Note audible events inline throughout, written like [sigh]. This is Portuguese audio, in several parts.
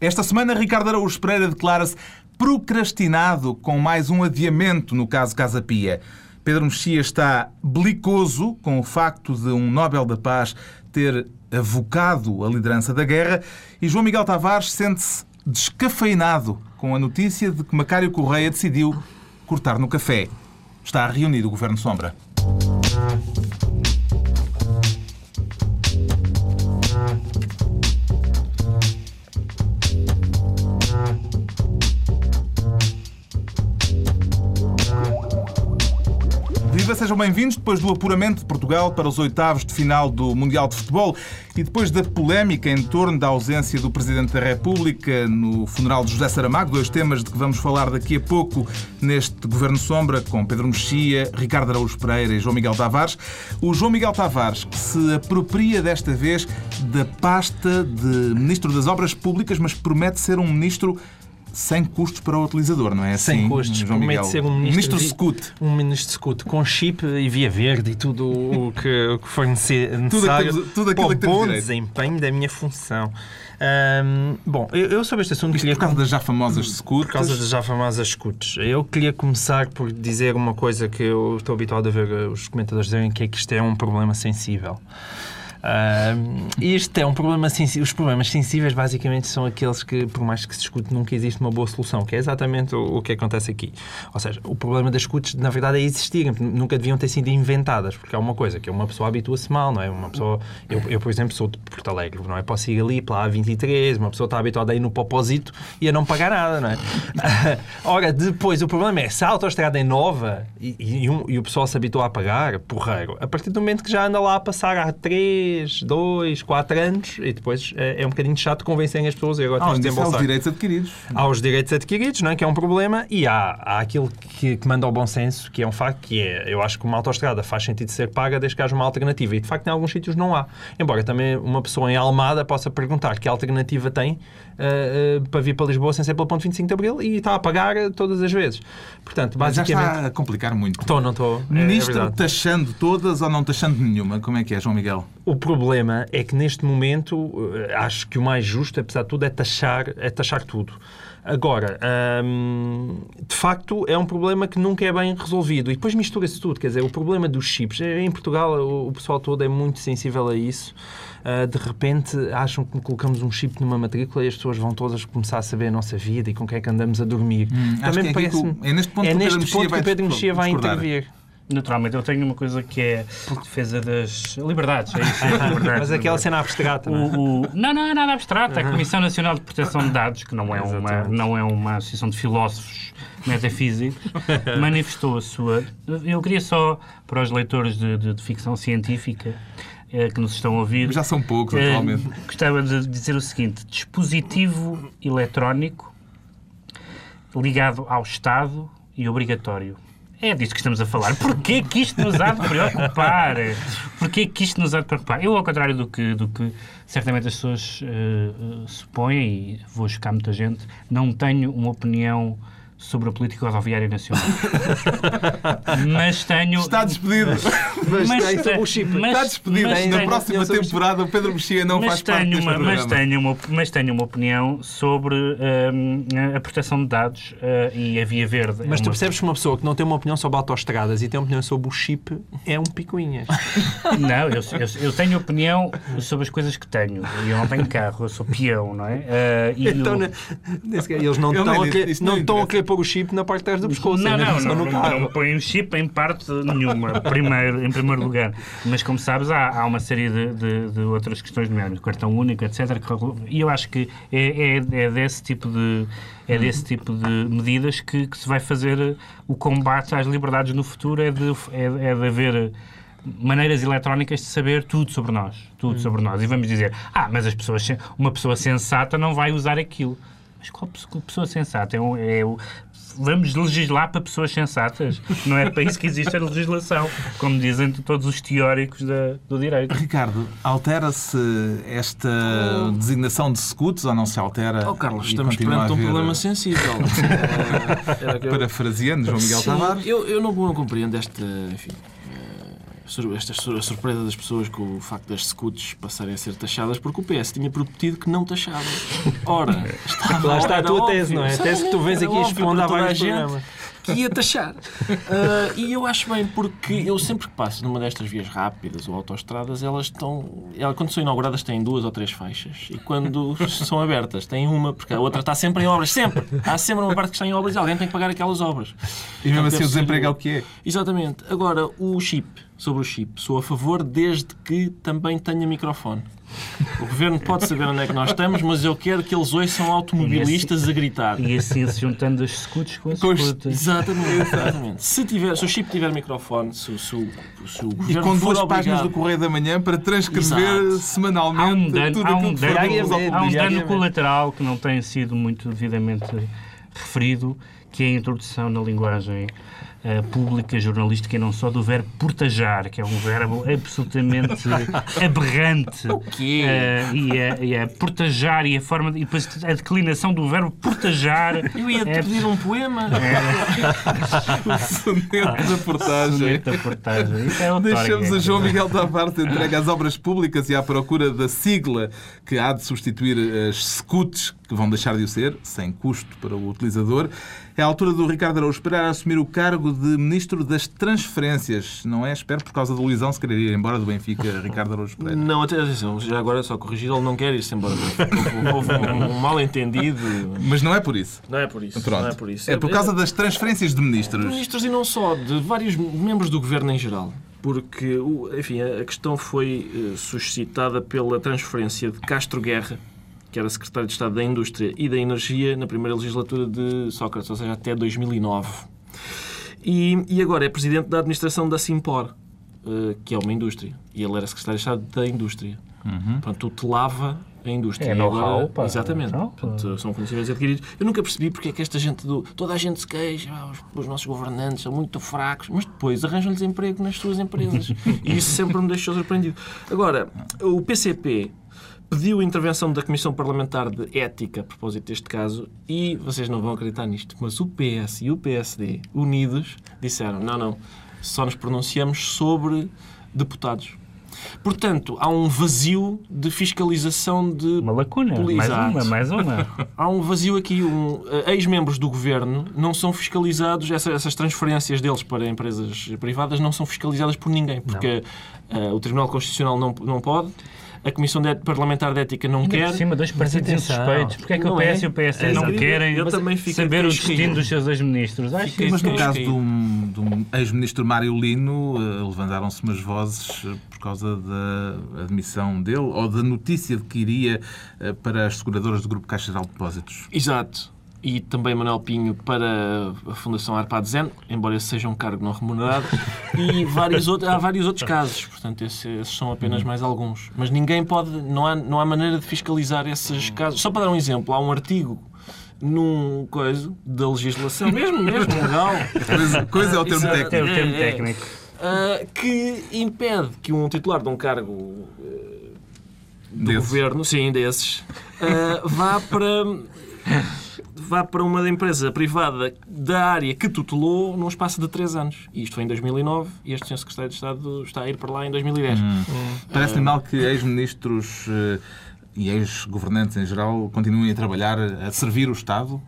Esta semana, Ricardo Araújo Pereira declara-se procrastinado com mais um adiamento no caso Casa Pia. Pedro Mexia está belicoso com o facto de um Nobel da Paz ter avocado a liderança da guerra e João Miguel Tavares sente-se descafeinado com a notícia de que Macário Correia decidiu cortar no café. Está reunido o Governo Sombra. Sejam bem-vindos. Depois do apuramento de Portugal para os oitavos de final do Mundial de Futebol e depois da polémica em torno da ausência do Presidente da República no funeral de José Saramago, dois temas de que vamos falar daqui a pouco neste Governo Sombra, com Pedro Mexia, Ricardo Araújo Pereira e João Miguel Tavares. O João Miguel Tavares, que se apropria desta vez da pasta de Ministro das Obras Públicas, mas promete ser um ministro sem custos para o utilizador, não é assim? Sem custos. João Promete Miguel? ser um ministro, ministro Scoot. Um ministro Scoot com chip e via verde e tudo o que, o que for nece- necessário temos- tudo aquilo para o bom desempenho da minha função. Ahm, bom, eu, eu sobre este assunto Isto queria... por causa das já famosas Scoot. Por causa das já famosas scoots. Eu queria começar por dizer uma coisa que eu estou habituado a ver os comentadores dizerem, que é que isto é um problema sensível. Ahm, isto é um problema sensível. Os problemas sensíveis basicamente são aqueles que, por mais que se discute, nunca existe uma boa solução, que é exatamente o, o que acontece aqui. Ou seja, o problema das scoots, na verdade, é existirem, nunca deviam ter sido inventadas, porque é uma coisa que uma pessoa habitua-se mal, não é? Uma pessoa, eu, eu, por exemplo, sou de Porto Alegre, não é? Posso ir ali pela A23, uma pessoa está habituada a ir no Popósito e a não pagar nada, não é? [laughs] Ora, depois, o problema é, se a autoestrada é nova e, e, um- e o pessoal se habitua a pagar, porreiro, a partir do momento que já anda lá a passar há 3, 2, 4 anos, e depois é, é um bocadinho chato convencerem as pessoas e agora Ah, tens de onde está os desembolsar. direitos adquiridos. Há os direitos adquiridos, não é? que é um problema, e há, há aquilo que, que manda ao bom senso, que é um facto, que é, eu acho que uma autoestrada faz sentido ser paga desde que haja uma alternativa, e de facto em alguns sítios não há. Embora também uma pessoa em Almada possa perguntar que alternativa tem ah, ah, para vir para Lisboa sem ser pelo ponto 25 de Abril, e está a pagar todas as vezes. Portanto, Mas já basicamente... está a complicar muito. Estou, não estou. É- é Ministro verdade. taxando todas ou não taxando nenhuma? Como é que é, João Miguel? O problema é que neste momento eh, acho que o mais justo, apesar de tudo, é taxar, é taxar tudo. Agora, hum, de facto, é um problema que nunca é bem resolvido. E depois mistura-se tudo. Quer dizer, o problema dos chips. eh, Em Portugal, o, o pessoal todo é muito sensível a isso. Ah, de repente, acham que colocamos um chip numa matrícula e as pessoas vão todas começar a saber a nossa vida e com quem é que andamos a dormir. Hum, que é o- é neste ponto é que o Pedro neste Mexia que vai o Pedro dis- Mexia vai intervir. Naturalmente, eu tenho uma coisa que é defesa das liberdades. É isso, [laughs] é Mas aquela cena abstrata, não é? O, o- não, não é nada abstrato. A Comissão Nacional de Proteção de Dados, que não é uma, não é uma associação de filósofos metafísicos, [laughs] manifestou a sua. Eu queria só, para os leitores de, de- de ficção científica eh, que nos estão a ouvir, Já são poucos, eh, atualmente. gostava de dizer o seguinte: dispositivo eletrónico ligado ao Estado e obrigatório. É disso que estamos a falar. Porquê que isto nos há de preocupar? Porquê que isto nos há de preocupar? Eu, ao contrário do que, do que certamente as pessoas eh, supõem, e vou chocar muita gente, não tenho uma opinião sobre a política rodoviária nacional. [laughs] mas tenho... Está despedido. Mas tem te- o chip. mas- Está despedido. mas Na próxima eu temporada, o Pedro Mexia não mas faz parte deste uma, mas, programa. tenho uma, mas tenho uma opinião sobre hum, a proteção de dados uh, e a via verde. Mas é tu percebes que uma pessoa que não tem uma opinião sobre autoestradas e tem uma opinião sobre o chip é um picuinhas. [laughs] Não, eu, eu, eu tenho opinião sobre as coisas que tenho. Eu não tenho carro, eu sou peão, não é? Uh, e então, caso, eles não Eu estão a querer, pôr o chip na parte de trás do pescoço. Não, é não, não, não, não põe o chip em parte nenhuma, primeiro, em primeiro lugar. Mas, como sabes, há, há uma série de, de- de outras questões, nomeadamente cartão único, etc. que E eu acho que é, é, é desse tipo de é desse tipo de medidas que, que se vai fazer o combate às liberdades no futuro, é de, é, é de haver maneiras eletrónicas de saber tudo sobre nós, tudo sobre nós. E vamos dizer, ah, mas as pessoas, uma pessoa sensata não vai usar aquilo. Mas qual pe- pessoa sensata? É, um- é o- vamos legislar para pessoas sensatas. Não é para isso que existe a legislação, como dizem todos os teóricos da- do direito. Ricardo, altera-se esta designação de scouts ou não se altera? Oh, Carlos, e estamos perante um problema sensível. Eh, eu- Parafraseando João Miguel Sim, Tavares. eu, eu não, não compreendo esta, enfim, eh, esta surpresa das pessoas com o facto das scouts passarem a ser taxadas, porque o PS tinha prometido que não taxava. Ora, [laughs] estava, Lá está a tua óbvio, tese, não é? A tese que tu vês aqui expondo há a vários gente Que ia taxar. Ah, e eu acho bem, porque eu sempre que passo numa destas vias rápidas ou autoestradas, elas estão. Elas, quando são inauguradas, têm duas ou três faixas. E quando [laughs] são abertas, têm uma, porque a outra está sempre em obras. Sempre! Há sempre uma parte que está em obras e alguém tem que pagar aquelas obras. E mesmo assim o desemprego é o que é. Exatamente. Agora, o chip, sobre o chip, sou a favor desde que também tenha microfone. O governo pode saber onde é que nós estamos, mas eu quero que eles ouçam automobilistas a gritar. E assim se juntando as scouts com as Com scouts. Exatamente, exatamente. Se, tiver, se o chip tiver microfone, se, o- se o- se o E governo com for duas páginas obrigado- do Correio da Manhã para transcrever Exato. semanalmente Há um dano, tudo aquilo que for há um dano colateral que não tem sido muito devidamente referido, que é a introdução na linguagem eh, pública, jornalística e não só do verbo portajar, que é um verbo absolutamente [laughs] aberrante. O quê? Eh, e, é, e é portajar e a forma de- e depois a declinação do verbo portajar. Eu ia-te é pedir um poema. [laughs] soneto de portagem. bonita portagem. Isso é outorga. Deixamos a João Miguel Tavares entregue às obras públicas e à procura da sigla que há de substituir as scouts, que vão deixar de o ser, sem custo para o utilizador. É a altura do Ricardo Araújo Pereira assumir o cargo de Ministro das Transferências. Não é? Espero, por causa da Luizão, se querer ir embora do Benfica, [laughs] Ricardo Araújo Pereira. Não, até atenção, já agora só corrigir, ele não quer ir-se embora. Houve um, um mal-entendido. Mas não é por isso. Não é por isso. Pronto. Não é por isso. É por causa das transferências de ministros. ministros e não só, de vários membros do governo em geral. Porque, enfim, a a questão foi eh, suscitada pela transferência de Castro Guerra, que era secretário de Estado da Indústria e da Energia na primeira legislatura de Sócrates, ou seja, até 2009. E, e agora é presidente da administração da Simpor, eh, que é uma indústria. E ele era secretário de Estado da Indústria. Portanto, tutelava a indústria. É know-how, agora- pá. Exatamente. Portanto, são conhecimentos adquiridos. Eu nunca percebi porque é que esta gente do. Toda a gente se queixa, ah, os, os nossos governantes são muito fracos, mas depois arranjam-lhes emprego nas suas empresas. [laughs] e isso sempre me deixou surpreendido. Agora, o PCP pediu a intervenção da Comissão Parlamentar de Ética a propósito deste caso e vocês não vão acreditar nisto, mas o PS e o PSD, unidos, disseram: não, não, só nos pronunciamos sobre deputados. Portanto, há um vazio de fiscalização de Uma lacuna. Mais uma, mais uma. [laughs] Há um vazio aqui. Um, eh, Ex-membros do governo não são fiscalizados, essa- essas transferências deles para empresas privadas não são fiscalizadas por ninguém, porque eh, o Tribunal Constitucional não, não pode, a Comissão de- Parlamentar de Ética não Ainda quer. por cima, dois partidos atenção. insuspeitos. Porquê é que o Não PS é? e o PSD É não incrível. querem Eu também saber o destino dos seus ex-ministros? Acho que Mas no Fiquei- caso de um, um ex-ministro Mário Lino, eh, levantaram-se umas vozes eh, por causa da admissão dele ou da notícia de que iria eh, para as seguradoras do Grupo Caixa Geral de Depósitos. Exato. E também Manuel Pinho para a Fundação Arpad Zen, embora esse seja um cargo não remunerado. E vários outros, há vários outros casos. Portanto, esse- esses são apenas mais alguns. Mas ninguém pode, não há, não há maneira de fiscalizar esses casos. Só para dar um exemplo, há um artigo num coisa da legislação, mesmo, mesmo legal, Coisa, coisa é o termo Exato. é o técnico. termo É, é. técnico. ah, que impede que um titular de um cargo eh, do Desses. governo, sim, desses, ah, vá para vá para uma empresa privada da área que tutelou num espaço de 3 anos. E isto foi em 2009 e este senhor secretário de Estado está a ir para lá em 2010. Parece-lhe mal que ex-ministros eh, e ex-governantes em geral continuem a trabalhar, a servir o Estado.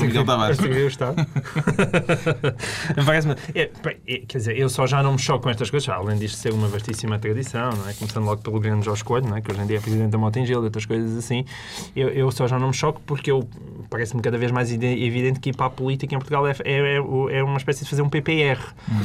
Miguel Tavares. A servir o Estado. Parece-me- é, é, quer dizer, eu só já não me choco com estas coisas, além disto ser uma vastíssima tradição, não é? começando logo pelo grande Jorge Coelho, não é? que hoje em dia é presidente da Motengil e outras coisas assim. Eu, eu só já não me choco porque eu parece-me cada vez mais ide- evidente que ir para a política em Portugal é, é, é- é uma espécie de fazer um PPR.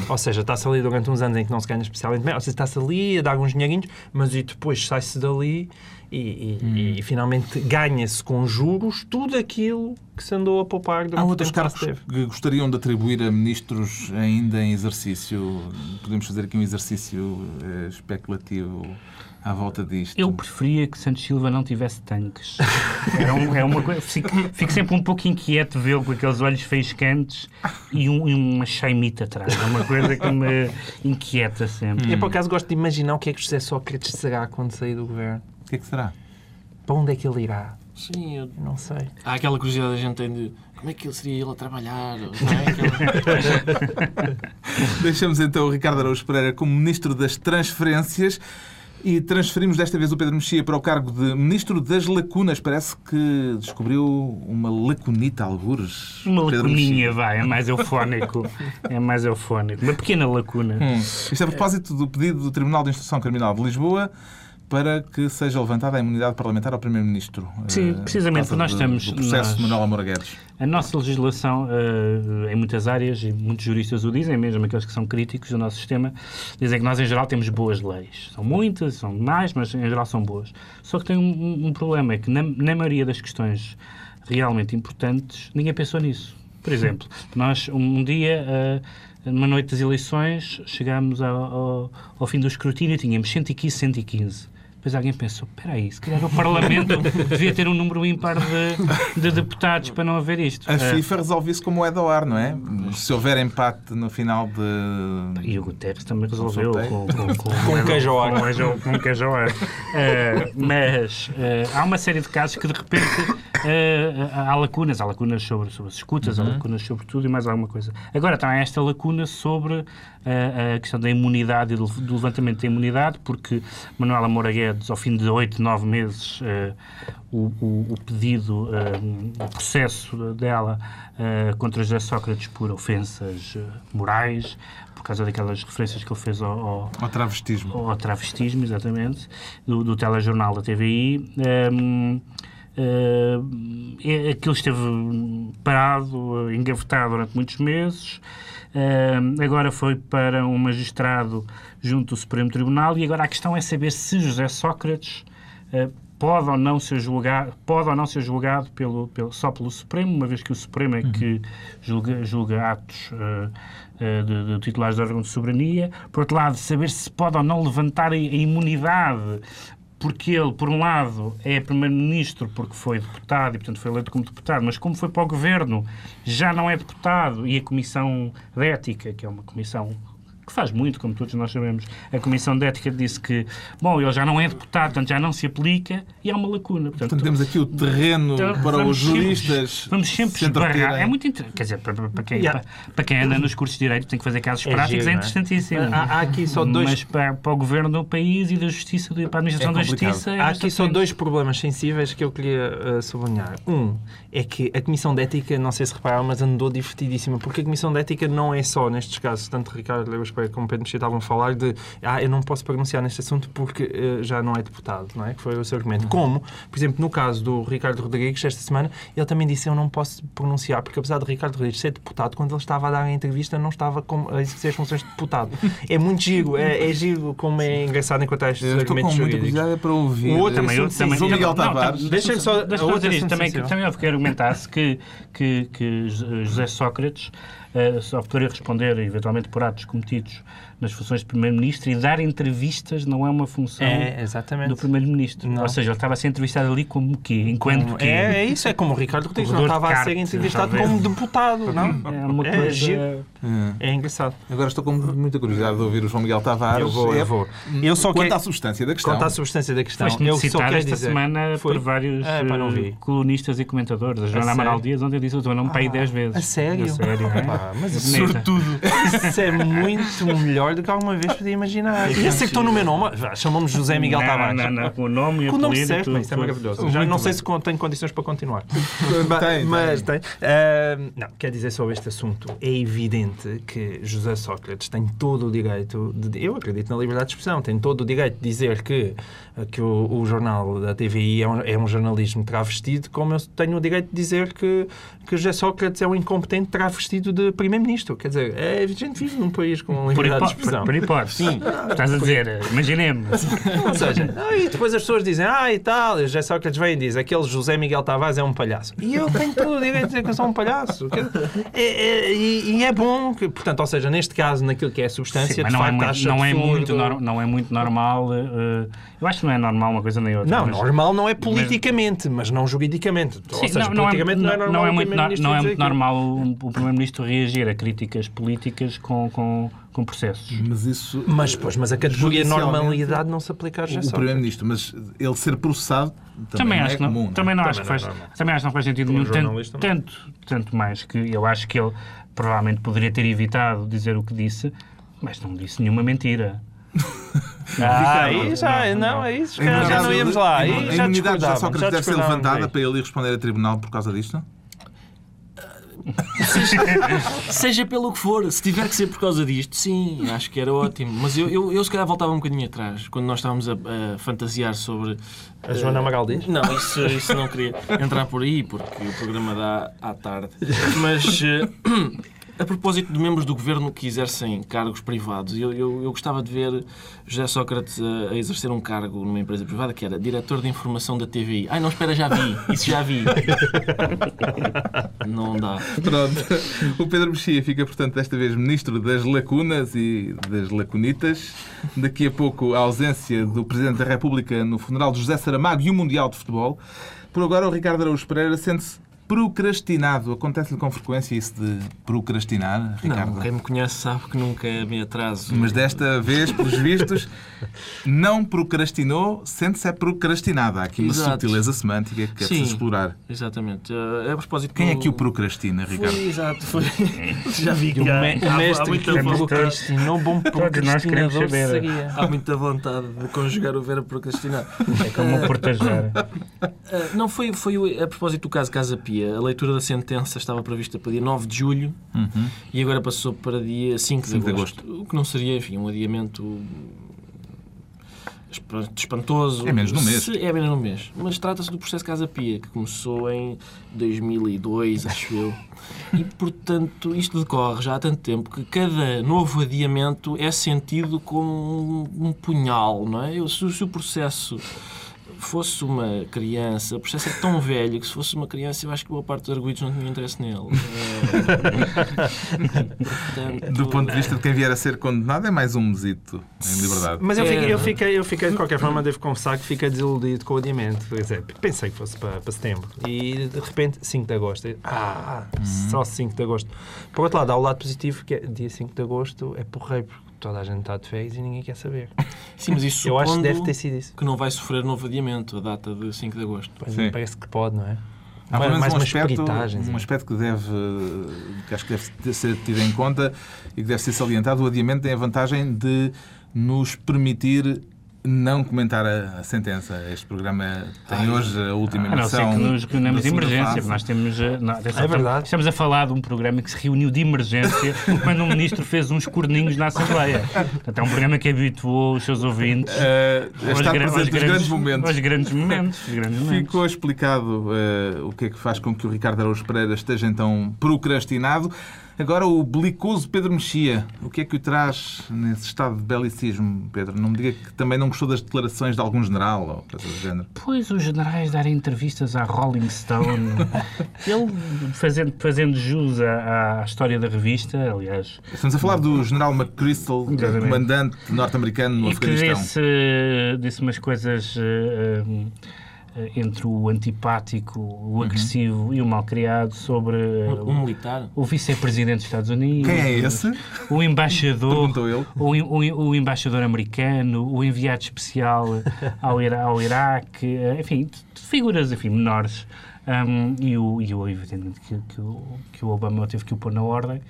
Ou seja, está-se ali durante uns anos em que não se ganha especialmente bem, ou seja, está-se ali a dar alguns dinheirinhos, mas e depois sai-se dali e, e- e finalmente ganha-se com juros tudo aquilo que se andou a poupar durante Há outros cargos que gostariam de atribuir a ministros ainda em exercício. Podemos fazer aqui um exercício eh, especulativo à volta disto. Eu preferia que Santos Silva não tivesse tanques. [laughs] Era um- é uma coisa, fico, fico sempre um pouco inquieto vê-lo com aqueles olhos faiscantes e, um, e uma chaimita atrás. É uma coisa que me inquieta sempre. Eu, por acaso, gosto de imaginar o que é que José Sócrates será quando sair do governo. O que é que será? Para onde é que ele irá? Sim, eu... Não sei. há aquela curiosidade que a gente tem de como é que ele seria ele a trabalhar? Não é? Aquela- [laughs] Deixamos então o Ricardo Araújo Pereira como Ministro das Transferências e transferimos desta vez o Pedro Mexia para o cargo de Ministro das Lacunas. Parece que descobriu uma lacunita, algures. Uma Pedro lacuninha, vai, é mais eufónico. [laughs] É mais eufónico. Uma pequena lacuna. Hum. Isto é a propósito do pedido do Tribunal de Instrução Criminal de Lisboa para que seja levantada a imunidade parlamentar ao Primeiro-Ministro. Sim, eh, precisamente, nós estamos- Do processo nós- de Manuel Moura Guedes. A nossa legislação, eh, em muitas áreas, e muitos juristas o dizem, mesmo aqueles que são críticos do nosso sistema, dizem que nós, em geral, temos boas leis. São muitas, são demais, mas em geral são boas. Só que tem um, um- problema, é que na, na maioria das questões realmente importantes, ninguém pensou nisso. Por exemplo, nós, um, um dia, eh, numa noite das eleições, chegámos ao, ao, ao fim do escrutínio e tínhamos 115, 115. Depois alguém pensou, espera aí, se calhar o Parlamento [laughs] devia ter um número ímpar de, de deputados para não haver isto. A Eh, FIFA resolve isso como é do ar, não é? Se houver empate no final de. E o Guterres também resolveu com, com, com, Com um queijo ao ar. Com, queijo- com queijo ao ar. Eh, mas eh, há uma série de casos que de repente eh, há lacunas. Há lacunas sobre, sobre as escutas, há lacunas sobre tudo e mais alguma coisa. Agora também há esta lacuna sobre a questão da imunidade e do, do levantamento da imunidade, porque Manuela Moura Ao fim de oito, nove meses, eh, o, o- o pedido, eh, o processo dela eh, contra José Sócrates por ofensas morais, por causa daquelas referências que ele fez ao, ao, Ao travestismo. ao travestismo, exatamente, do, do telejornal da TVI. Ehm, eh, aquilo esteve parado, engavetado durante muitos meses. Agora foi para um magistrado junto do Supremo Tribunal e agora a questão é saber se José Sócrates eh, pode ou não ser julgado, pode ou não ser julgado pelo, pelo- só pelo Supremo, uma vez que o Supremo é que julga, julga atos eh, eh, de, de titulares de órgão de soberania. Por outro lado, saber se pode ou não levantar a imunidade porque ele, por um lado, é primeiro-ministro porque foi deputado e, portanto, foi eleito como deputado, mas como foi para o governo, já não é deputado. E a Comissão de Ética, que é uma comissão que faz muito, como todos nós sabemos, a Comissão de Ética disse que, bom, ele já não é deputado, portanto já não se aplica e há uma lacuna. Portanto, Portanto, temos aqui o terreno então, para os sempre- juristas. vamos sempre se esbarrar. É muito interessante. Quer dizer, para, para- quem, Yeah. para, para quem anda nos cursos de Direito tem que fazer casos É práticos, giro, é é? interessantíssimo. Há- há aqui só dois- Mas para, para o governo do país e da Justiça, para a Administração É da. Justiça. é Há aqui só dois problemas sensíveis que eu queria eh, sublinhar. Um é que a Comissão de Ética, não sei se repararam, mas andou divertidíssima, porque a Comissão de Ética não é só, nestes casos, tanto Ricardo Lewis Pereira como Pedro Mexia estavam a falar de ah, eu não posso pronunciar neste assunto porque eh, já não é deputado, não é? Que foi o seu argumento. Como, por exemplo, no caso do Ricardo Rodrigues, esta semana, ele também disse eu não posso pronunciar, porque apesar de Ricardo Rodrigues ser deputado, quando ele estava a dar a entrevista, não estava com, a exercer as funções de deputado. [laughs] É muito giro, é, é giro como é engraçado encontrar estes Eu estou com argumentos muita jurídicos. para ouvir. O outro Também, eu, São- também, São Miguel não, Tavares. não, Deixa-me só- deixa-me a outra dizer isto, também, sensível. também houve que argumentar-se que, que, que José Sócrates eh, só poderia responder, eventualmente, por atos cometidos huge nas funções de Primeiro-Ministro e dar entrevistas não é uma função É, exatamente. do Primeiro-Ministro. Ou seja, ele estava a ser entrevistado ali como o quê? Enquanto Como- quê? é, é isso, é como o Ricardo Rodrigues não estava a ser entrevistado talvez. como deputado, não? É uma É coisa... giro. Eh, É engraçado. Agora estou com muita curiosidade de ouvir o João Miguel Tavares. Eu vou, É- eu vou. Eu só Quanto quero... à substância da questão. Quanto à substância da questão, Foste eu muito só citado esta dizer... semana Foi? por vários Ah, pá, não vi. eh, colunistas e comentadores. A Joana sério? Amaral Dias ontem disse o teu nome para aí 10 vezes. A sério? A sério, [laughs] é? Pá, mas isso. Sobretudo. isso é muito melhor [laughs] do que alguma vez podia imaginar. E acertou no meu nome. Chamou-me José Miguel não, Tavares. Não, não, com o nome e o nome certo, tudo, isso é maravilhoso. Já não sei bem. se tenho condições para continuar. [laughs] Tem, Mas tem. Não, quer dizer sobre este assunto. É evidente que José Sócrates tem todo o direito, de, eu acredito na liberdade de expressão, tem todo o direito de dizer que, que o, o jornal da TVI é um, é um jornalismo travestido, como eu tenho o direito de dizer que, que José Sócrates é um incompetente travestido de primeiro-ministro. Quer dizer, é, a gente vive num país com liberdade de expressão. por hipótese. [laughs] Estás a dizer, imaginemos. [laughs] Ou seja, e depois as pessoas dizem, ah, e tal, o José Sócrates vem e diz, aquele José Miguel Tavares é um palhaço. E eu tenho todo o direito de dizer que eu sou um palhaço. É- é- e, é bom, que, portanto, ou seja, neste caso, naquilo que é a substância, Sim, mas não é, facto, muito, acho não, é muito nor- não é muito normal. eh, eu acho que não é normal uma coisa nem outra. Não, mas- normal não é politicamente, mas não juridicamente. ou Sim, seja, não, não é, politicamente não, é normal. não é o muito, Primeiro-Ministro não é muito normal o, o Primeiro-Ministro reagir a críticas políticas com, com, com processos. Mas isso. Mas, pois, mas a categoria normalidade não se aplica a O Primeiro-Ministro, mas ele ser processado também, Também, não acho é que não, comum. não é? também não acho que Também faz, não é normal. também acho que não faz sentido nenhum, tanto, não. tanto, tanto mais que eu acho que ele provavelmente poderia ter evitado dizer o que disse, mas não disse nenhuma mentira. [laughs] Ah, aí já, não, é isso, A já, já não íamos lá. a Aí imunidade já discordávamos, Sócrates deve ser levantada aí. para ele ir responder a tribunal por causa disto? [laughs] Seja pelo que for, se tiver que ser por causa disto, sim, acho que era ótimo. Mas eu, eu, eu se calhar voltava um bocadinho atrás, quando nós estávamos a, a fantasiar sobre. A Joana Amaral diz? Não, isso, isso não queria entrar por aí, porque o programa dá à tarde. [laughs] Mas. eh, A propósito de membros do governo que exercem cargos privados, eu, eu, eu gostava de ver José Sócrates a, a exercer um cargo numa empresa privada que era diretor de informação da TVI. Ai, não, espera, já vi. Isso já vi. [laughs] Não dá. Pronto. O Pedro Mexia fica, portanto, desta vez ministro das lacunas e das lacunitas. Daqui a pouco, a ausência do Presidente da República no funeral de José Saramago e o Mundial de Futebol. Por agora, o Ricardo Araújo Pereira sente-se procrastinado. Acontece-lhe com frequência isso de procrastinar, Ricardo? Não, quem me conhece sabe que nunca me atraso. Mas desta vez, pelos vistos, não procrastinou, sente-se é procrastinada. Há aqui uma Exato. subtileza semântica que é preciso explorar. Exatamente. Eh, a propósito Quem é que o procrastina, Ricardo? Foi, exato, foi. [laughs] Já vi que O, há, me- o há- mestre muita que vontade- procrastinou, bom procrastinador seria. Há muita vontade de conjugar o verbo procrastinar. É como proteger. Ah, não, foi, foi a propósito do caso Casa Pia. A leitura da sentença estava prevista para dia 9 de julho Uhum. e agora passou para dia 5 de, 5 de agosto. O que não seria, enfim, um adiamento esp- espantoso. É menos de um mês. É menos de um mês. Mas trata-se do processo Casa Pia, que começou em 2002, acho eu. E, portanto, isto decorre já há tanto tempo que cada novo adiamento é sentido como um, punhal, não é? Se o processo fosse uma criança, o processo é tão velho que se fosse uma criança eu acho que boa parte dos arguidos não tinha interesse nele. [laughs] Portanto, Do ponto de vista de quem vier a ser condenado, é mais um mesito em liberdade. Mas eu É. fiquei, eu, fiquei, eu fiquei, de qualquer forma, devo confessar que fiquei desiludido com o adiamento. Quer dizer, pensei que fosse para, para setembro. E, de repente, 5 de agosto. Ah, só 5 de agosto. Por outro lado, há o lado positivo, que é dia 5 de agosto é porreiro, porque toda a gente está de férias e ninguém quer saber. [laughs] Sim, mas isso Eu acho que deve ter sido isso. que não vai sofrer novo adiamento, a data de 5 de agosto. Pois Sim. parece que pode, não é? Há menos mais um uma aspecto, um aspecto que deve que acho que deve ser tido em conta e que deve ser salientado. O adiamento tem a vantagem de nos permitir não comentar a, a sentença. Este programa tem hoje a última A não ser emissão. que nos reunamos de emergência, nós temos. eh, não, É verdade. Estamos a falar de um programa que se reuniu de emergência [laughs] quando o ministro fez uns corninhos na Assembleia. Portanto, é um programa que habituou os seus ouvintes a aos gra- aos nos grandes momentos. aos grandes momentos. [laughs] grandes momentos. Ficou explicado eh, o que é que faz com que o Ricardo Araújo Pereira esteja então procrastinado. Agora o belicoso Pedro Mexia. O que é que o traz nesse estado de belicismo, Pedro? Não me diga que também não gostou das declarações de algum general ou coisa do género. Pois os generais darem entrevistas à Rolling Stone, [laughs] ele fazendo, fazendo jus à, à história da revista, aliás, Estamos a falar do general McChrystal, Exatamente. comandante norte-americano no e que Afeganistão. disse, disse umas coisas eh, entre o antipático, o agressivo e o malcriado sobre eh, Um, um militar. o vice-presidente dos Estados Unidos, Quem é esse? o embaixador, Perguntou ele. o, o- o embaixador americano, o enviado especial ao, Ira- ao Iraque, eh, enfim, figuras enfim, menores. Um, e, o, e o, evidentemente, que, que, o, que o Obama teve que o pôr na ordem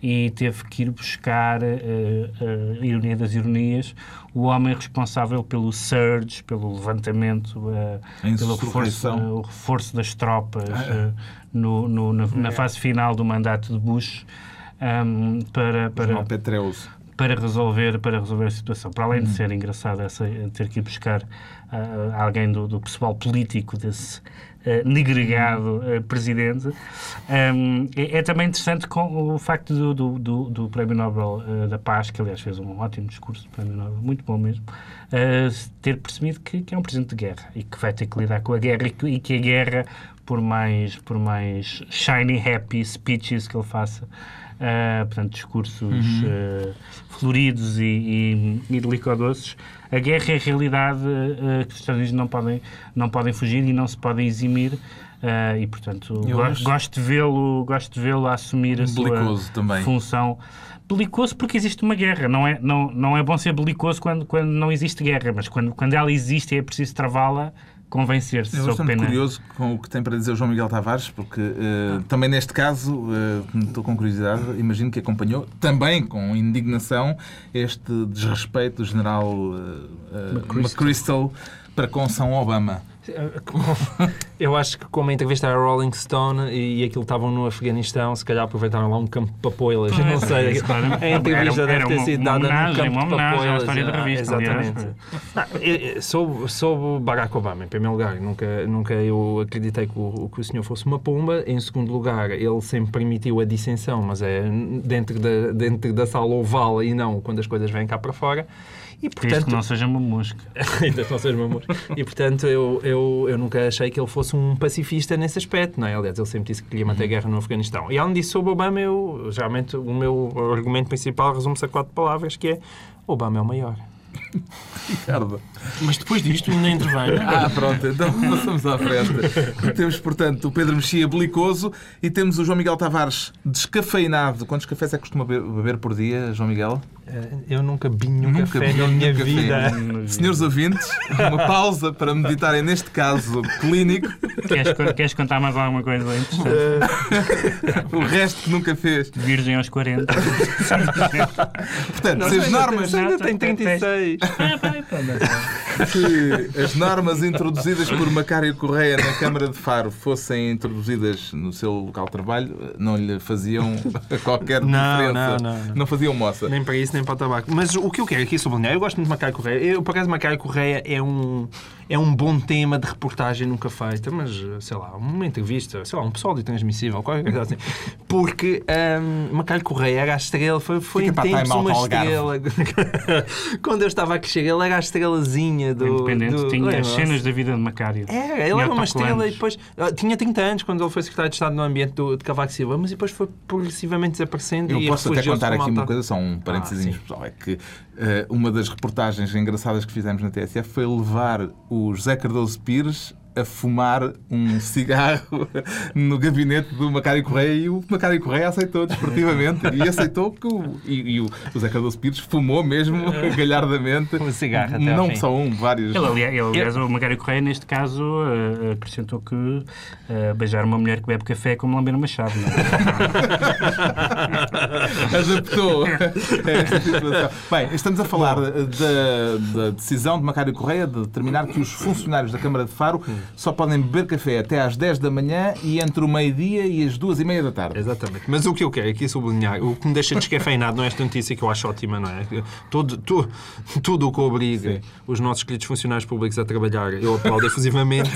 e teve que ir buscar, eh, eh, ironia das ironias, o homem responsável pelo surge, pelo levantamento, A pelo reforço, o reforço das tropas eh, no, no- na, na fase final do mandato de Bush um, para, para, para resolver para resolver a situação. Para além de ser engraçado essa, ter que ir buscar ah, alguém do, do pessoal político desse ah, negregado ah, presidente, um, é, é também interessante com o facto do, do, do, do Prémio Nobel ah, da Paz, que aliás fez um ótimo discurso, Prémio Nobel, muito bom mesmo, ter percebido que, que é um presidente de guerra e que vai ter que lidar com a guerra e que, e que a guerra, por mais, por mais shiny, happy speeches que ele faça, ah, portanto, discursos ah, floridos e, e, e delicadoces, a guerra é a realidade ah, que os Estados Unidos não podem, não podem fugir e não se podem eximir Uh, e, portanto, go- acho- gosto de vê-lo gosto de vê-lo assumir a Belicoso sua também. função. Belicoso porque existe uma guerra. Não é, não, não é bom ser belicoso quando, quando não existe guerra, mas quando, quando ela existe e é preciso travá-la, convém ser-se. É sob bastante pena. curioso com o que tem para dizer o João Miguel Tavares, porque eh, também neste caso, eh, estou com curiosidade, imagino que acompanhou, também com indignação, este desrespeito do general eh, eh, McChrystal para com São Obama. Eu acho que como a entrevista era Rolling Stone e, e aquilo estavam no Afeganistão, se calhar aproveitaram lá um campo de papoilas. Não sei. Isso, claramente. A entrevista Era- deve era ter uma- sido uma dada num campo de papoilas. história da revista. Exatamente. Soube Barack Obama, em primeiro lugar. Nunca, nunca eu acreditei que o, que o senhor fosse uma pomba. Em segundo lugar, ele sempre permitiu a dissensão, mas é dentro da, dentro da sala oval e não quando as coisas vêm cá para fora. E, Desde portanto, [laughs] que não seja uma mosca. Ainda não seja amor. E portanto, eu, eu, eu nunca achei que ele fosse um pacifista nesse aspecto, não é? Aliás, ele sempre disse que queria manter a guerra no Afeganistão. E além disso, sobre Obama, eu, geralmente, o meu argumento principal resume-se a quatro palavras, que é Obama é o maior. Ricardo. Mas depois disto ainda intervém. Ah, pronto, então [laughs] passamos à frente. temos, portanto, o Pedro Mexia belicoso e temos o João Miguel Tavares descafeinado. Quantos cafés é que costuma beber, por dia, João Miguel? Eh, Eu nunca bebi nenhum Nunca café na minha café. vida. Senhores ouvintes, uma pausa para meditarem neste caso clínico. Queres, queres contar mais alguma coisa interessante? [laughs] O resto que nunca fez. Virgem aos 40. Portanto, se as normas, Ainda tem 36. Se as normas introduzidas por Macário Correia na Câmara de Faro fossem introduzidas no seu local de trabalho, não lhe faziam [laughs] qualquer Não, diferença. não, não, não. faziam moça. Nem para isso, nem para o tabaco. Mas o que eu quero aqui sublinhar, eu gosto muito de Macário Correia. Eu, por acaso, Macário Correia é um, é um bom tema de reportagem nunca feita, mas, sei lá, uma entrevista, sei lá, um pessoal de transmissível, qualquer coisa assim. Porque um, Macário Correia era a estrela, foi, foi Fica em tempos uma estrela. [laughs] Quando eu estava a crescer, ele era a estrelazinha do... Independente, do tinha as cenas da vida de Macário. Era, ele era uma estrela e depois ah, tinha 30 anos quando ele foi secretário de Estado no ambiente do, de Cavaco Silva, mas depois foi progressivamente desaparecendo Eu e posso até contar aqui uma coisa, só um parênteses, Ah, pessoal, é que uma das reportagens engraçadas que fizemos na TSF foi levar o José Cardoso Pires a fumar um cigarro [laughs] no gabinete do Macário Correia e o Macário Correia aceitou desportivamente e aceitou que o, e, e o José Cardoso Pires fumou mesmo [laughs] galhardamente Um cigarro até ao não fim. só um, vários Ele, aliás, o Macário Correia, neste caso, eh, acrescentou que eh, beijar uma mulher que bebe café é como lamber uma chave. Não é? [laughs] adaptou a esta situação. Bem, estamos a falar da, da decisão de Macário Correia de determinar que os funcionários da Câmara de Faro só podem beber café até às 10 da manhã e entre o meio-dia e as duas e meia da tarde. Exatamente. Mas o que eu quero aqui sublinhar, o que me deixa descafeinado não é esta notícia que eu acho ótima, não é? Todo, tu- tudo o que obriga os nossos queridos funcionários públicos a trabalhar, eu aplaudo efusivamente.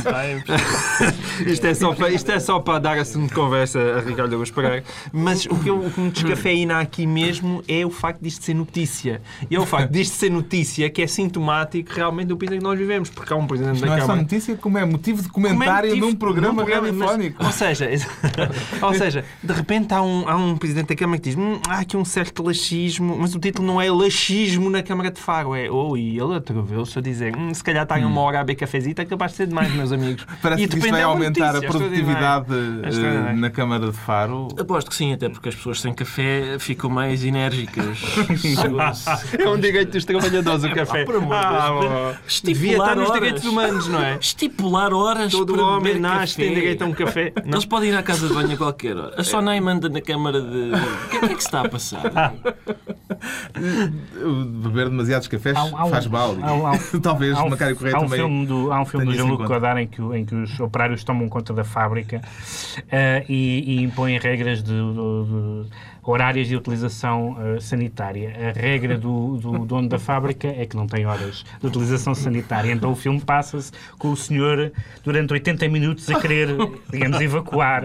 isto, é só para, isto é só para dar assunto de conversa a Ricardo Augusto Pereira. Mas o que, eu, o que me descafeina aqui mesmo é o facto disto ser notícia. E é o facto disto ser notícia que é sintomático realmente do país em que nós vivemos. Porque há um Presidente Não da é só Câmara... notícia, como é motivo de é comentário motivo- num programa mas- radiofónico. ou seja, [laughs] ou seja, de repente há um, há um presidente da Câmara que diz hum, há aqui um certo laxismo, mas o título não é laxismo na Câmara de Faro, é oh, e ele atreveu-se a dizer hum, se calhar está uma hora a beber cafezito, é capaz de ser demais, meus amigos. [laughs] Parece e que isto vai é aumentar notícia a produtividade extraordinária. eh, na Câmara de Faro. Aposto que sim, até porque as pessoas sem café ficam mais enérgicas. [laughs] É um direito dos trabalhadores o café. por amor de Ah, Deus. bom. Estipular Devia estar nos horas. direitos humanos, não é? Estipular horas Todo para homem beber nasce, café. tem direito a um café. Não. [laughs] Eles podem ir à casa de banho a qualquer hora. A Sonai manda na Câmara de... O que é que, é que se está a passar? [laughs] Beber demasiados cafés Há há um- faz mal. há um- há [laughs] Talvez Há um, Macário Correia há um também. filme do, há um filme do Jean-Luc. Godard em que, o- em que os operários tomam conta da fábrica eh, e, e impõem regras de, de- de horárias de utilização eh, sanitária. A regra do, do dono da fábrica é que não tem horas de utilização sanitária. Então o filme passa-se com o senhor durante 80 minutos a querer, digamos, evacuar.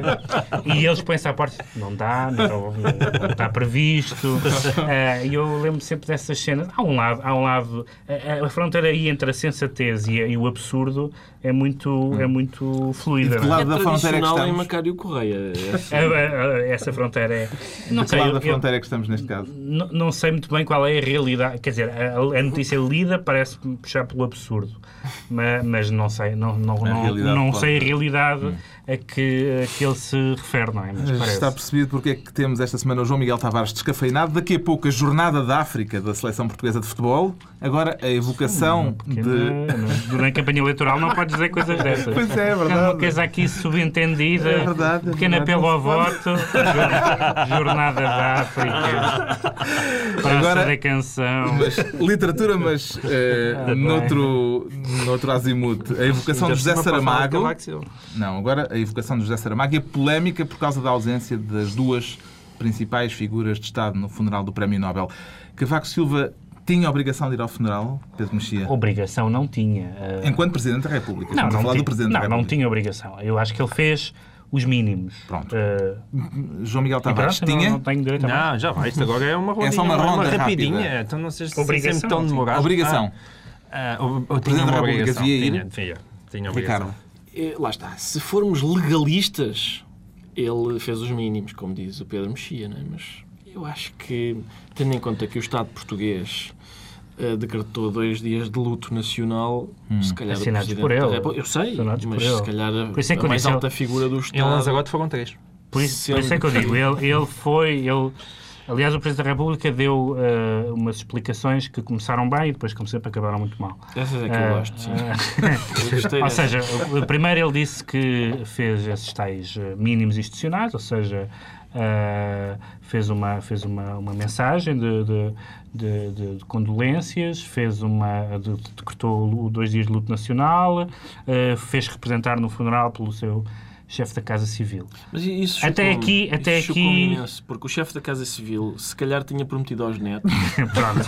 E eles põem-se à porta. Não dá, não, não está previsto. Eh, E eu lembro sempre dessas cenas. Há um lado, há um lado a, a fronteira aí entre a sensatez e, a- e o absurdo é muito, é muito fluida. E de que não é? lado É da fronteira é que tradicional em estamos? Macário Correia. A- a- a- Essa fronteira é. Não Que lado da eu- fronteira é que estamos neste caso? não, sei muito bem qual é a realidade. Quer dizer, a, a notícia lida parece-me puxar pelo absurdo. Mas, mas não sei, não, não, não, não sei a realidade a que, a que ele se refere, não é? Mas parece. Está percebido porque é que temos esta semana o João Miguel Tavares descafeinado. Daqui a pouco a jornada da África da Seleção Portuguesa de Futebol. Agora a evocação Porque de. [laughs] não- durante a campanha eleitoral não pode dizer coisas dessas. Pois é, é É uma verdade. coisa aqui subentendida. É verdade, é Pequeno verdade. apelo ao voto. jor- Jornada da África. Praça Agora- da canção. Mas, literatura, mas eh, Ah, noutro, noutro azimuth. A evocação de José Saramago. Não, agora a evocação de José Saramago e a polémica por causa da ausência das duas principais figuras de Estado no funeral do Prémio Nobel. Cavaco Silva tinha a obrigação de ir ao funeral, Pedro Mexia, Obrigação não tinha. eh, enquanto Presidente da República. não, Estamos a não, falar tinha, do Presidente não, da não República. tinha obrigação. Eu acho que ele fez os mínimos. Pronto. Eh, João Miguel Tavares pronto, não, tinha não tenho direito a mais. Não, já vai. Isto agora é uma rondinha, É só uma ronda rapidinha. rápida. Então não seja Obrigação, sempre tão demorado. obrigação. Ah, ah, o- Presidente da uma República obrigação. devia ir? Tinha, tinha, tinha obrigação. Ricardo. Eh, Lá está. Se formos legalistas, ele fez os mínimos, como diz o Pedro Mexia, é? Mas eu acho que, tendo em conta que o Estado português eh, decretou dois dias de luto nacional, se calhar Assinados o Presidente por ele. da República- Eu sei, Assinados mas se calhar é a mais alta figura do Em Estado... Lanzarote foram três. Por isso, por isso é que eu digo, ele, ele foi. Ele, aliás, o Presidente da República deu eh, umas explicações que começaram bem e depois, como sempre, acabaram muito mal. Essas é que eu Eh, gosto, sim. [laughs] eh, ou seja, primeiro ele disse que fez esses tais mínimos institucionais, ou seja, eh, fez uma, fez uma, uma mensagem de, de, de- de- condolências, fez uma, de- decretou dois dias de luto nacional, eh, fez representar no funeral pelo seu chefe da Casa Civil. Mas isso Até aqui- até Isso aqui- imenso, porque o chefe da Casa Civil se calhar tinha prometido aos netos [laughs] Pronto.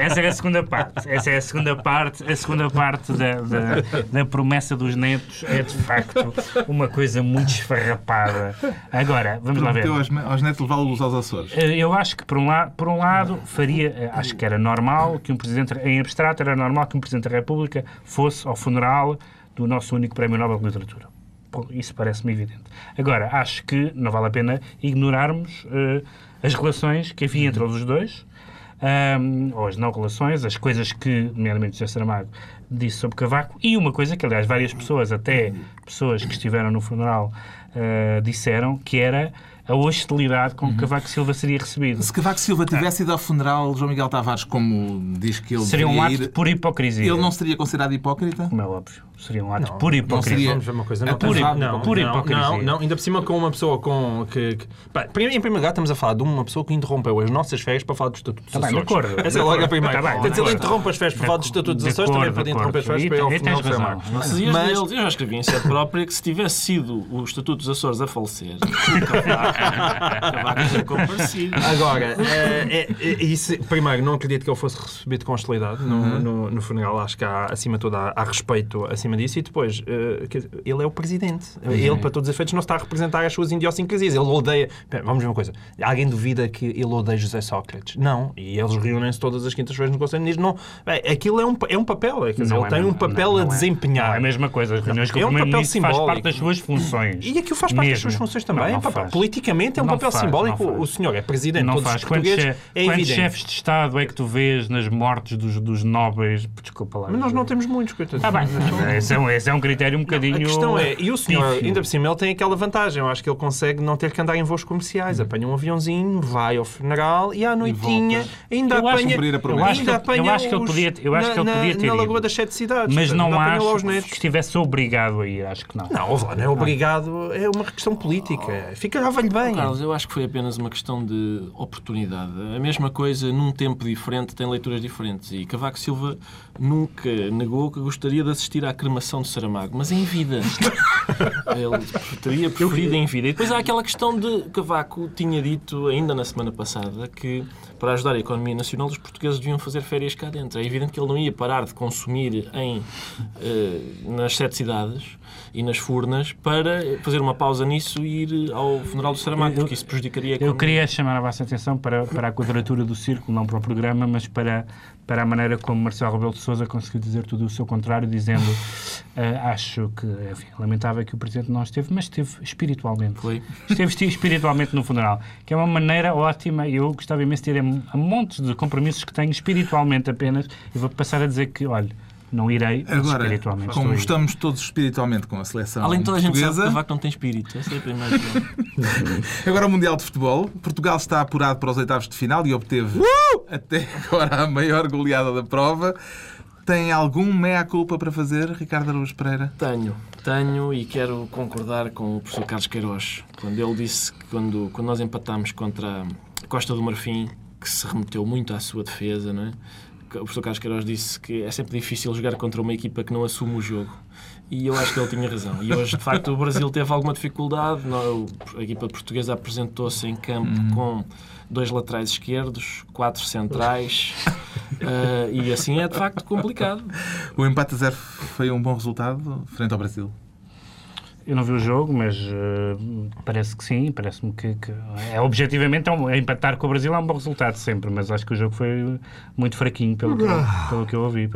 Essa é a segunda parte. Essa é a segunda parte. A segunda parte da, da, da promessa dos netos é, de facto, uma coisa muito esfarrapada. Agora, vamos lá ver. Prometeu aos, aos netos levá-los aos Açores. Eh, Eu acho que, por um, lado, por um lado, faria, eh, acho que era normal que um Presidente, em abstrato, era normal que um Presidente da República fosse ao funeral do nosso único Prémio Nobel de Literatura. Bom, Isso parece-me evidente. Agora, acho que não vale a pena ignorarmos eh, as relações que havia entre os dois, ahm, ou as não relações, as coisas que, nomeadamente José Saramago, disse sobre Cavaco, e uma coisa que, aliás, várias pessoas, até pessoas que estiveram no funeral, eh, disseram, que era a hostilidade com que Cavaco Silva seria recebido. Se Cavaco Silva tivesse ido ao funeral, João Miguel Tavares, como diz que ele Seria um ato ir, de pura hipocrisia. ele não seria considerado hipócrita? Como é óbvio. Seria um ato de pura não hipocrisia. seria- Vamos ver uma coisa. É Não, pura temos- hipo- não, não, hipocrisia. não, não, ainda por cima com uma pessoa com que, que- Pá, em primeiro lugar estamos a falar de uma pessoa que interrompeu as nossas férias para falar dos estatutos Tá bem, de Açores. acordo. Essa é De logo a acordo. primeira. Tá bem, Quer dizer, de ele interrompe as férias para falar dos De estatutos acordo, Açores, também de pode interromper as férias para ir ao funeral de. Marcos. Mas eu já escrevi em sede própria que se tivesse sido o Estatuto dos Açores a falecer, Cavaco comparecido. Agora, é- é- isso, primeiro, não acredito que ele fosse recebido com hostilidade no, no, no funeral. Acho que há, acima de tudo, há, há respeito acima disso. E depois, dizer, ele é o presidente. Ele, para todos os efeitos, não está a representar as suas idiosincrasias. Ele odeia. Pera, vamos ver uma coisa. Alguém duvida que ele odeia José Sócrates? Não. E eles reúnem-se todas as quintas-feiras no Conselho de Ministros. Não. Bem, aquilo é um, é um papel. Quer dizer, Não ele é tem um papel não- a é. desempenhar. É a mesma coisa. As reuniões É o um papel Primeiro-Ministro faz simbólico. parte das suas funções. E aquilo faz parte das Mesmo. suas funções também. Não, não. Politicamente é um Não papel faz, simbólico. O senhor é presidente Não faz. os Quantos, É quantos evidente. chefes de Estado é que tu vês nas mortes dos, dos nobres? Desculpa lá. Mas nós não temos muitos, coitadinhos. Ah, bem, esse é, um, esse é um critério um bocadinho. A questão é, e o senhor, ainda por cima, ele tem aquela vantagem. Eu acho que ele consegue não ter que andar em voos comerciais. Apanha um aviãozinho, vai ao funeral e à noitinha ainda Eu acho- apanha. eu acho que, ainda eu apanha acho que ele podia, eu acho na, que ele podia ter Na. Lagoa das Sete Cidades. Mas não acho que estivesse obrigado a ir, acho que não. Não, não é obrigado. É uma questão política. Fica-lhe bem. Carlos, eu acho que foi apenas uma questão de oportunidade. A mesma coisa, num tempo diferente, tem leituras diferentes. E Cavaco Silva nunca negou que gostaria de assistir à cremação de Saramago, mas em vida. [laughs] Ele teria preferido em vida. E depois há aquela questão de Cavaco tinha dito, ainda na semana passada, que para ajudar a economia nacional os portugueses deviam fazer férias cá dentro. É evidente que ele não ia parar de consumir em, eh, nas sete cidades e nas furnas para fazer uma pausa nisso e ir ao funeral do Saramago, porque isso prejudicaria a Eu queria chamar a vossa atenção para, para a quadratura do círculo, não para o programa, mas para, para a maneira como Marcelo Rebelo de Sousa conseguiu dizer tudo o seu contrário, dizendo ah, [laughs] acho que, enfim, lamentável que o Presidente não esteve, mas esteve espiritualmente. Foi. Esteve espiritualmente no funeral, que é uma maneira ótima, e eu gostava imenso de ter a montes de compromissos que tenho espiritualmente apenas, e vou passar a dizer que, olha, não irei, mas Agora, espiritualmente como estou aí. estamos todos espiritualmente com a seleção Além de toda a gente sabe que Cavaco não tem espírito. Essa é a primeira [laughs] coisa. agora o Mundial de Futebol. Portugal está apurado para os oitavos de final e obteve até agora a maior goleada da prova. Tem algum meia-culpa para fazer, Ricardo Araújo Pereira? Tenho, tenho e quero concordar com o professor Carlos Queiroz, quando ele disse que quando, quando nós empatámos contra a Costa do Marfim, que se remeteu muito à sua defesa, não é? O professor Carlos Queiroz disse que é sempre difícil jogar contra uma equipa que não assume o jogo. E eu acho que ele tinha razão. E hoje, de facto, o Brasil teve alguma dificuldade. A equipa portuguesa apresentou-se em campo com dois laterais esquerdos, quatro centrais. eh, e assim é, de facto, complicado. O empate a zero foi um bom resultado frente ao Brasil. Eu não vi o jogo, mas eh, parece que sim. Parece-me que, que é, objetivamente é um- é empatar com o Brasil é um bom resultado sempre, mas acho que o jogo foi muito fraquinho pelo que, pelo que eu ouvi.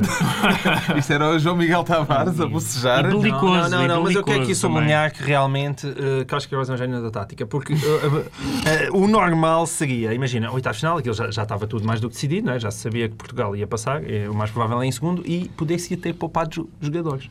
[laughs] Isto era o João Miguel Tavares a bocejar. E belicoso, Não, não, e não, mas eu quero aqui sublinhar que realmente uh, Carlos Queiroz é um gênio da tática, porque uh, uh, uh, o normal seria, imagina, oitavo final, aquilo já, já estava tudo mais do que decidido, não é? já se sabia que Portugal ia passar, é, o mais provável é em segundo, e poder-se ter poupado jo- jogadores.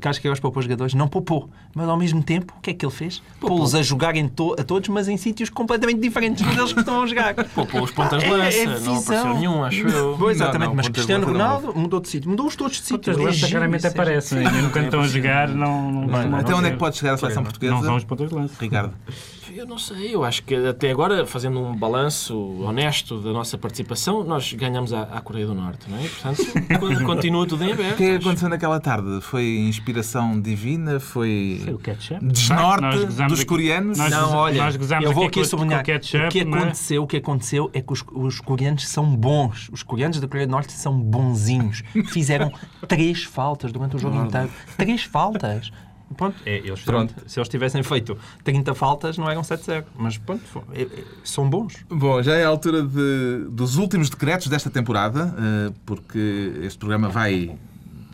Carlos Queiroz poupou jogadores, não poupou, mas ao mesmo tempo, o que é que ele fez? Pô-los a jogar em to- a todos, mas em sítios completamente diferentes deles que estão a jogar. [laughs] Poupou os pontas de É- lança, é não visão. apareceu nenhum, acho eu. Pois, Não, exatamente, não, mas Cristiano lança não Ronaldo mudou de sítio, mudou-os todos de sítio. Pontas de É lança giro, raramente é aparecem, giro. e nunca estão a jogar, não, não, costumam Até onde é que pode chegar a seleção portuguesa? Não são os pontas de lança. Ricardo. [laughs] Eu não sei, eu acho que até agora, fazendo um balanço honesto da nossa participação, nós ganhamos à, à Coreia do Norte, não é? Portanto, [laughs] con- continua tudo em O aberto. que é que aconteceu naquela tarde? Foi inspiração divina? Foi Foi o ketchup. desnorte dos aqui- coreanos? nós Não, olha, eu vou aqui sublinhar. com ketchup, o que mas- aconteceu, o que aconteceu é que os, os coreanos são bons. Os coreanos da Coreia do Norte são bonzinhos. Fizeram três faltas durante o jogo inteiro. Três faltas. Pronto, é, eles fizeram- se eles tivessem feito 30 faltas, não eram 7-0. Mas pronto, foi- é- é- são bons. Bom, já é a altura de- dos últimos decretos desta temporada, eh, porque este programa vai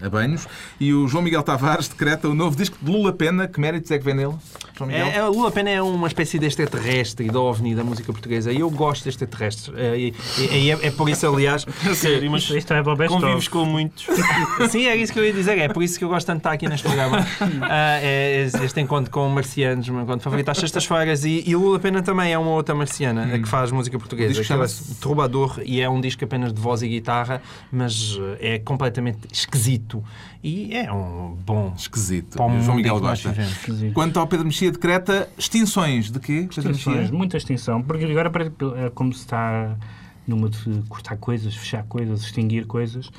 a banhos, e o João Miguel Tavares decreta o novo disco de Lula Pena. Que méritos é que vem nele, João Miguel? É, é, Lula Pena é uma espécie de extraterrestre da OVNI da música portuguesa e eu gosto de extraterrestres. É, e, e- e é, é por isso, aliás, [laughs] Sério, mas Isto, é convives com muitos. [laughs] Sim, é isso que eu ia dizer. É por isso que eu gosto tanto de estar aqui neste programa. [laughs] Ah, é este encontro com marcianos, o meu encontro favorito às sextas-feiras. E, e o Lula Pena também é uma outra marciana a que faz música O portuguesa. disco Chama-se Troubadour e é um disco apenas de voz e guitarra, mas é completamente esquisito. E é um bom. Esquisito. Para João Miguel gosta. Quanto ao Pedro Mexia, decreta extinções de quê? Extinções, muita extinção, porque agora eh, como se está numa de cortar coisas, fechar coisas, extinguir coisas.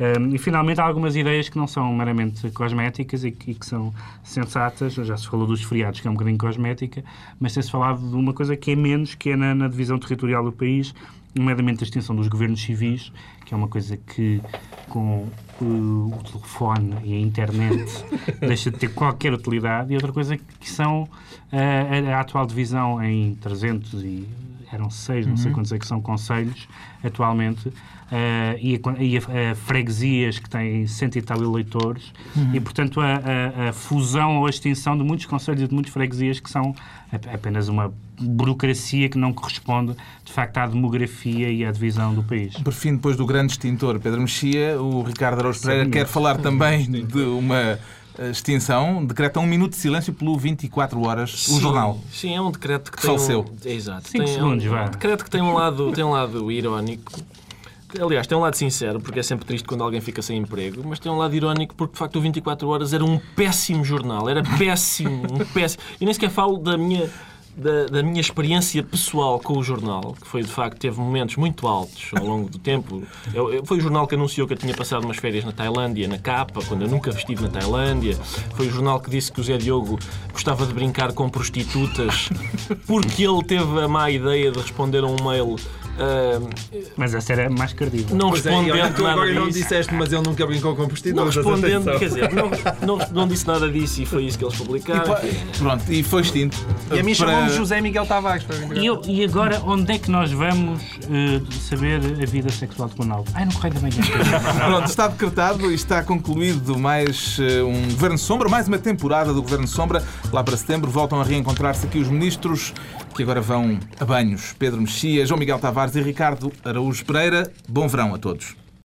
Um, e finalmente há algumas ideias que não são meramente cosméticas e que, e que são sensatas. Já se falou dos feriados, que é um bocadinho cosmética, mas tem-se falado de uma coisa que é menos, que é na, na divisão territorial do país, nomeadamente a extinção dos governos civis, que é uma coisa que com o, o telefone e a internet [laughs] deixa de ter qualquer utilidade, e outra coisa que são eh, a, a atual divisão em 300 e eram seis, não sei quantos é que são conselhos atualmente, eh, e, a, e a- a freguesias que têm cento e tal eleitores, e portanto a, fusão ou a extinção de muitos conselhos e de muitas freguesias que são ap- apenas uma burocracia que não corresponde de facto à demografia e à divisão do país. Por fim, depois do grande extintor Pedro Mexia, o Ricardo Araújo Pereira quer falar também de uma extinção. Decreta um minuto de silêncio pelo 24 horas, o Sim, jornal. Sim, é um decreto que Que tem. faleceu. Um, é, exato. Cinco tem, segundos, é um, um decreto que tem um lado, tem um lado irónico. Aliás, tem um lado sincero, porque é sempre triste quando alguém fica sem emprego, mas tem um lado irónico porque, de facto, o 24 Horas era um péssimo jornal. Era péssimo, um péssimo. E nem sequer falo da minha, da, da minha experiência pessoal com o jornal, que foi, de facto, teve momentos muito altos ao longo do tempo. Eu- eu- foi o jornal que anunciou que eu tinha passado umas férias na Tailândia, na capa, quando eu nunca estive na Tailândia. Foi o jornal que disse que o Zé Diogo gostava de brincar com prostitutas porque ele teve a má ideia de responder a um mail Mas essa era mais cardível. não Pois é, e respondendo tu agora nada não disso. disseste, mas ele nunca brincou com Não prostitutas. respondendo, atenção. quer dizer, não, não, não disse nada disso e foi isso que eles publicaram. Pronto, e foi extinto. E a mim Para- chamou-me José Miguel Tavares. E, eu- e agora, onde é que nós vamos eh, saber a vida sexual de Ronaldo? Ai, no Correio da Manhã. [laughs] Pronto, está decretado e está concluído mais eh, um Governo Sombra, mais uma temporada do Governo Sombra. Lá para setembro voltam a reencontrar-se aqui os ministros que agora vão a banhos. Pedro Mexia, João Miguel Tavares e Ricardo Araújo Pereira. Bom verão a todos.